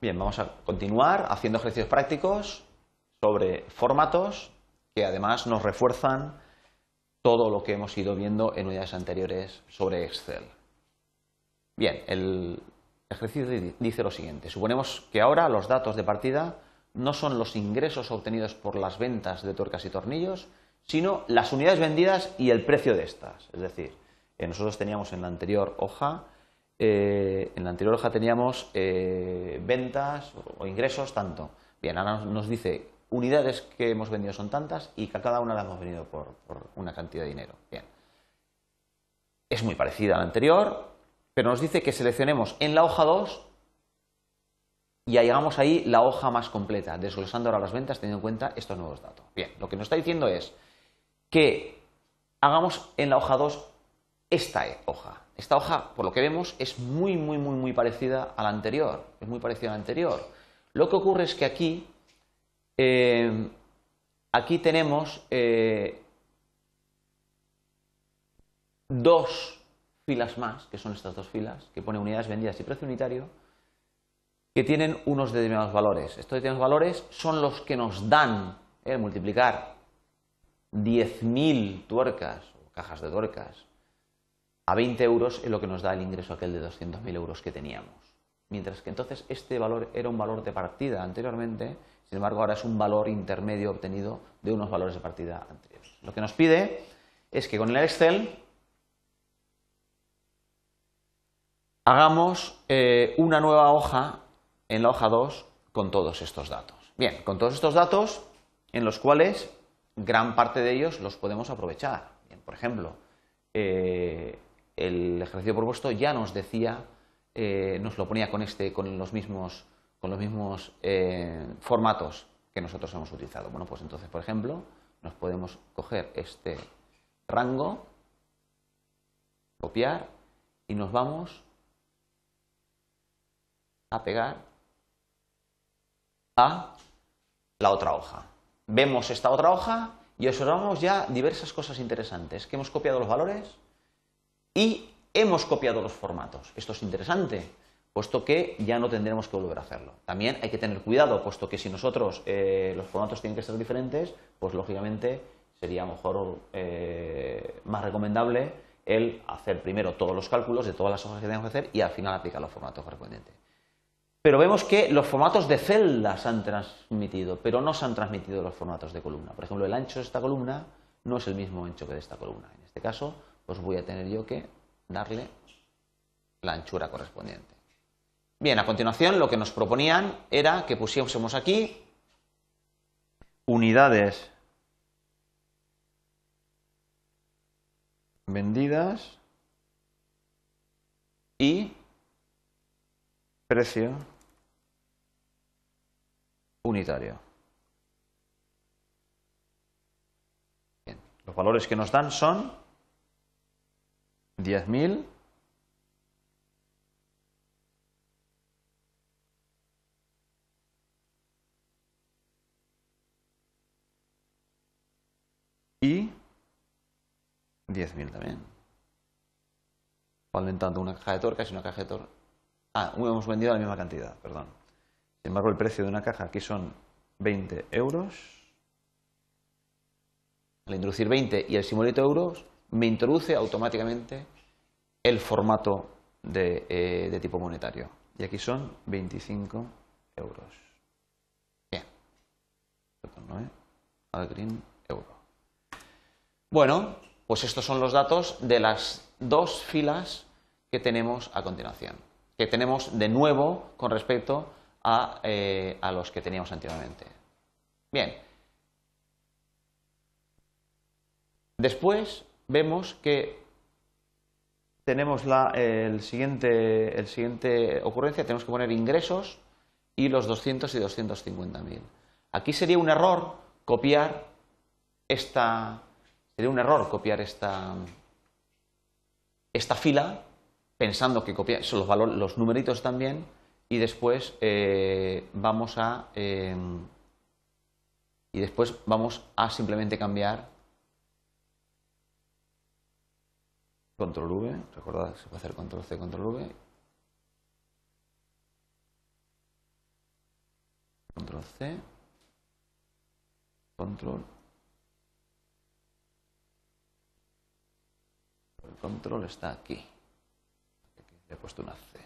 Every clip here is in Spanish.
Bien, vamos a continuar haciendo ejercicios prácticos sobre formatos que además nos refuerzan todo lo que hemos ido viendo en unidades anteriores sobre Excel. Bien, el ejercicio dice lo siguiente. Suponemos que ahora los datos de partida no son los ingresos obtenidos por las ventas de tuercas y tornillos, sino las unidades vendidas y el precio de estas. Es decir, eh, nosotros teníamos en la anterior hoja, eh, en la anterior hoja teníamos eh, ventas o ingresos tanto. Bien, ahora nos dice unidades que hemos vendido son tantas y que a cada una la hemos vendido por, una cantidad de dinero. Bien. Es muy parecida a la anterior, pero nos dice que seleccionemos en la hoja 2 y hagamos ahí la hoja más completa, desglosando ahora las ventas teniendo en cuenta estos nuevos datos. Bien, lo que nos está diciendo es que hagamos en la hoja 2 esta hoja. Esta hoja, por lo que vemos, es muy, muy, muy, muy parecida a la anterior. Es muy parecida a la anterior. Lo que ocurre es que aquí eh, aquí tenemos eh, dos filas más, que son estas dos filas, que pone unidades vendidas y precio unitario, que tienen unos determinados valores. Estos determinados valores son los que nos dan el eh, multiplicar 10.000 tuercas o cajas de tuercas a 20 euros es lo que nos da el ingreso aquel de 200.000 euros que teníamos. Mientras que entonces este valor era un valor de partida anteriormente sin embargo, ahora es un valor intermedio obtenido de unos valores de partida anteriores. Lo que nos pide es que con el Excel hagamos eh, una nueva hoja en la hoja 2 con todos estos datos. Bien, con todos estos datos en los cuales gran parte de ellos los podemos aprovechar. por ejemplo, eh, el ejercicio propuesto ya nos decía, eh, nos lo ponía con, este, con los mismos con los mismos eh, formatos que nosotros hemos utilizado. Bueno, pues entonces, por ejemplo, nos podemos coger este rango, copiar y nos vamos a pegar a la otra hoja. Vemos esta otra hoja y observamos ya diversas cosas interesantes, que hemos copiado los valores y hemos copiado los formatos. Esto es interesante puesto que ya no tendremos que volver a hacerlo. También hay que tener cuidado, puesto que si nosotros eh, los formatos tienen que ser diferentes, pues lógicamente sería mejor eh, más recomendable el hacer primero todos los cálculos de todas las hojas que tenemos que hacer y al final aplicar los formatos correspondientes. Pero vemos que los formatos de celdas han transmitido, pero no se han transmitido los formatos de columna. Por ejemplo, el ancho de esta columna no es el mismo ancho que de esta columna. En este caso, pues voy a tener yo que darle la anchura correspondiente. Bien, a continuación lo que nos proponían era que pusiésemos aquí unidades vendidas y precio unitario. Bien, los valores que nos dan son 10.000 y 10.000 también. Valen tanto una caja de torcas y una caja de torcas. Ah, hemos vendido la misma cantidad, perdón. Sin embargo, el precio de una caja aquí son 20 euros. Al introducir 20 y el simbolito euros, me introduce automáticamente el formato de, eh, tipo monetario. Y aquí son 25 euros. Bien. Perdón. Eh? green euro. Bueno, pues estos son los datos de las dos filas que tenemos a continuación, que tenemos de nuevo con respecto a, eh, los que teníamos anteriormente. Bien. Después vemos que tenemos la el siguiente, el siguiente ocurrencia, tenemos que poner ingresos y los 200 y 250.000. Aquí sería un error copiar esta, Sería un error copiar esta, esta fila pensando que copiar los, valores, los numeritos también y después eh, vamos a em, y después vamos a simplemente cambiar control V, recordad se puede hacer control C, control V control C, control. El control está aquí. Aquí le he puesto una C.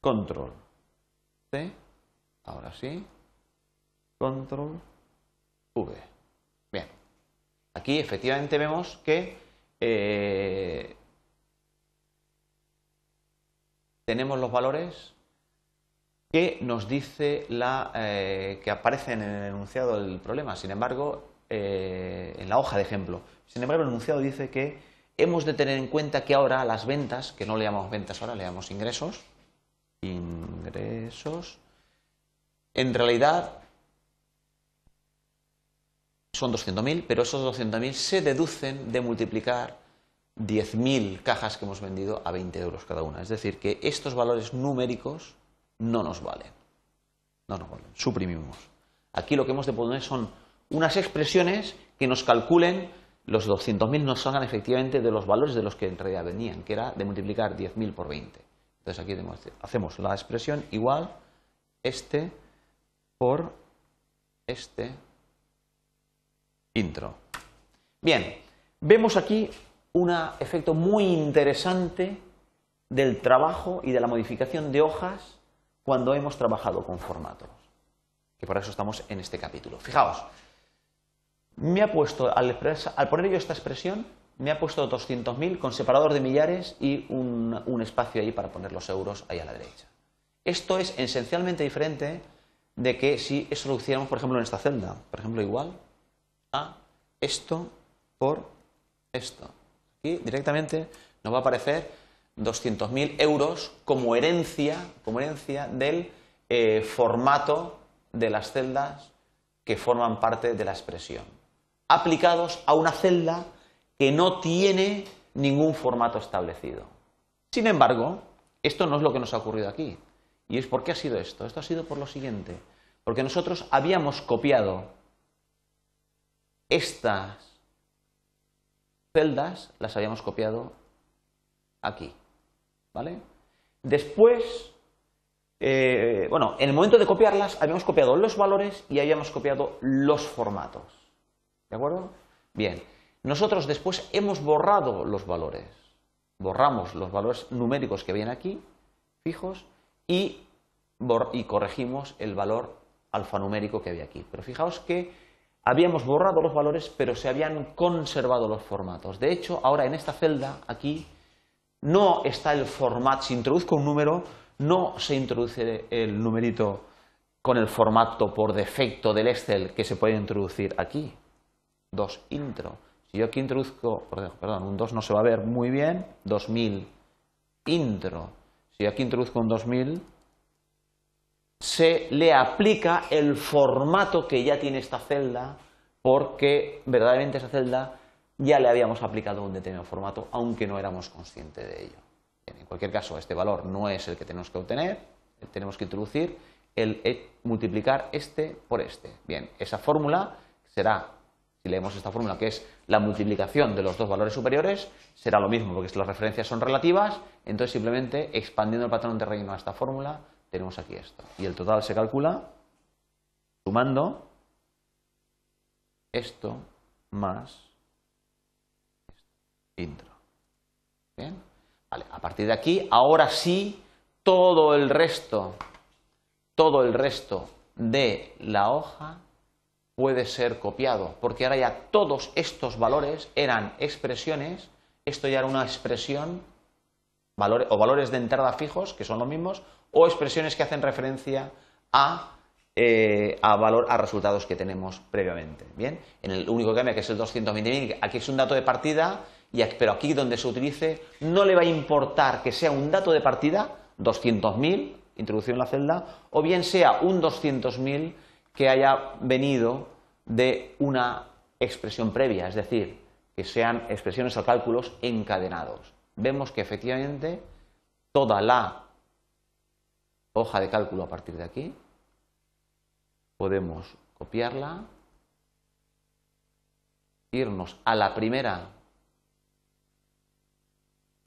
Control C, ahora sí, control V. Bien, aquí efectivamente vemos que eh, tenemos los valores que nos dice la eh, que aparecen en el enunciado del problema. Sin embargo, eh, en la hoja de ejemplo. Sin embargo, el enunciado dice que hemos de tener en cuenta que ahora las ventas, que no le llamamos ventas ahora, le llamamos ingresos, ingresos, en realidad son 200.000, pero esos 200.000 se deducen de multiplicar 10.000 cajas que hemos vendido a 20 euros cada una. Es decir, que estos valores numéricos no nos valen. No nos valen. Suprimimos. Aquí lo que hemos de poner son unas expresiones que nos calculen los 200.000 nos salgan efectivamente de los valores de los que en realidad venían, que era de multiplicar 10.000 por 20. Entonces aquí hacemos la expresión igual este por este intro. Bien, vemos aquí un efecto muy interesante del trabajo y de la modificación de hojas cuando hemos trabajado con formatos, que por eso estamos en este capítulo. Fijaos, me ha puesto, al, poner yo esta expresión, me ha puesto 200.000 con separador de millares y un, un, espacio ahí para poner los euros ahí a la derecha. Esto es esencialmente diferente de que si eso lo hiciéramos, por ejemplo, en esta celda, por ejemplo, igual a esto por esto. Aquí directamente nos va a aparecer 200.000 euros como herencia, como herencia del eh, formato de las celdas que forman parte de la expresión, aplicados a una celda que no tiene ningún formato establecido. Sin embargo, esto no es lo que nos ha ocurrido aquí. ¿Y es por qué ha sido esto? Esto ha sido por lo siguiente. Porque nosotros habíamos copiado estas celdas, las habíamos copiado aquí. ¿Vale? Después, eh, bueno, en el momento de copiarlas habíamos copiado los valores y habíamos copiado los formatos. ¿De acuerdo? Bien, nosotros después hemos borrado los valores. Borramos los valores numéricos que habían aquí, fijos, y, corregimos el valor alfanumérico que había aquí. Pero fijaos que habíamos borrado los valores, pero se habían conservado los formatos. De hecho, ahora en esta celda, aquí, no está el formato. Si introduzco un número, no se introduce el numerito con el formato por defecto del Excel que se puede introducir aquí. 2 intro. Si yo aquí introduzco, perdón, un 2 no se va a ver muy bien, 2000 intro. Si aquí introduzco un 2000, se le aplica el formato que ya tiene esta celda porque verdaderamente esa celda ya le habíamos aplicado un determinado formato aunque no éramos conscientes de ello. en cualquier caso, este valor no es el que tenemos que obtener, tenemos que introducir el e, multiplicar este por este. Bien, esa fórmula será, si leemos esta fórmula que es la multiplicación de los dos valores superiores, será lo mismo porque las referencias son relativas, entonces simplemente expandiendo el patrón de reino a esta fórmula tenemos aquí esto. Y el total se calcula sumando esto más intro. ¿Bien? Vale, a partir de aquí, ahora sí, todo el resto, todo el resto de la hoja puede ser copiado, porque ahora ya todos estos valores eran expresiones, esto ya era una expresión, valores, o valores de entrada fijos, que son los mismos, o expresiones que hacen referencia a, eh, a, valor, a resultados que tenemos previamente. Bien, en el único que que es el 220.000, aquí es un dato de partida, y pero aquí donde se utilice no le va a importar que sea un dato de partida, 200.000, introducido en la celda, o bien sea un 200.000 que haya venido de una expresión previa, es decir, que sean expresiones o cálculos encadenados. Vemos que efectivamente toda la hoja de cálculo a partir de aquí. Podemos copiarla, irnos a la primera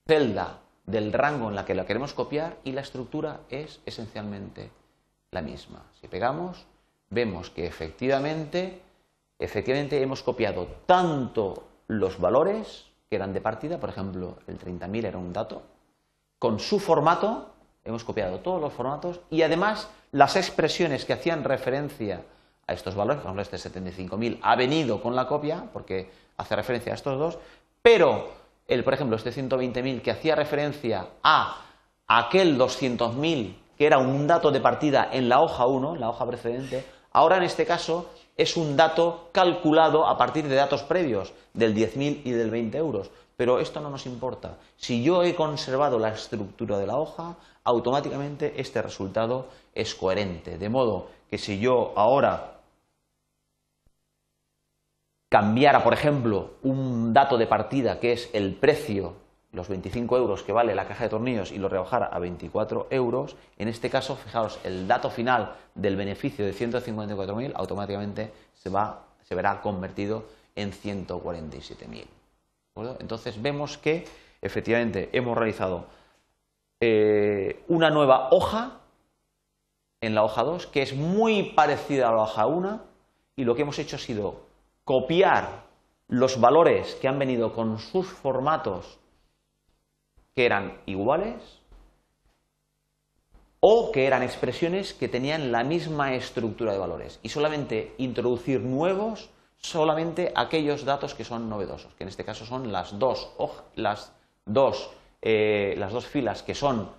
celda del rango en la que la queremos copiar y la estructura es esencialmente la misma. Si pegamos, vemos que efectivamente, efectivamente hemos copiado tanto los valores que eran de partida, por ejemplo, el 30.000 era un dato, con su formato, hemos copiado todos los formatos y además las expresiones que hacían referencia a estos valores, por ejemplo, este 75.000 ha venido con la copia, porque hace referencia a estos dos, pero el, por ejemplo, este 120.000 que hacía referencia a aquel 200.000 que era un dato de partida en la hoja 1, en la hoja precedente, ahora en este caso es un dato calculado a partir de datos previos, del 10.000 y del 20 euros. Pero esto no nos importa. Si yo he conservado la estructura de la hoja, automáticamente este resultado es coherente. De modo que si yo ahora cambiara, por ejemplo, un dato de partida que es el precio, los 25 euros que vale la caja de tornillos y lo rebajara a 24 euros, en este caso, fijaos, el dato final del beneficio de 154.000 automáticamente se, va, se verá convertido en 147.000. Entonces vemos que efectivamente hemos realizado eh, una nueva hoja en la hoja 2 que es muy parecida a la hoja 1 y lo que hemos hecho ha sido copiar los valores que han venido con sus formatos que eran iguales o que eran expresiones que tenían la misma estructura de valores y solamente introducir nuevos solamente aquellos datos que son novedosos, que en este caso son las dos, las dos, eh, las dos filas que son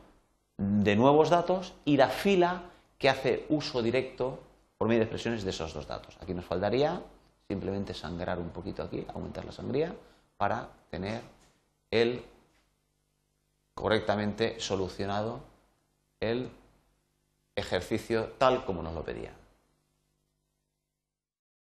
de nuevos datos y la fila que hace uso directo por medio de expresiones de esos dos datos. Aquí nos faltaría simplemente sangrar un poquito aquí, aumentar la sangría, para tener el correctamente solucionado el ejercicio tal como nos lo pedía.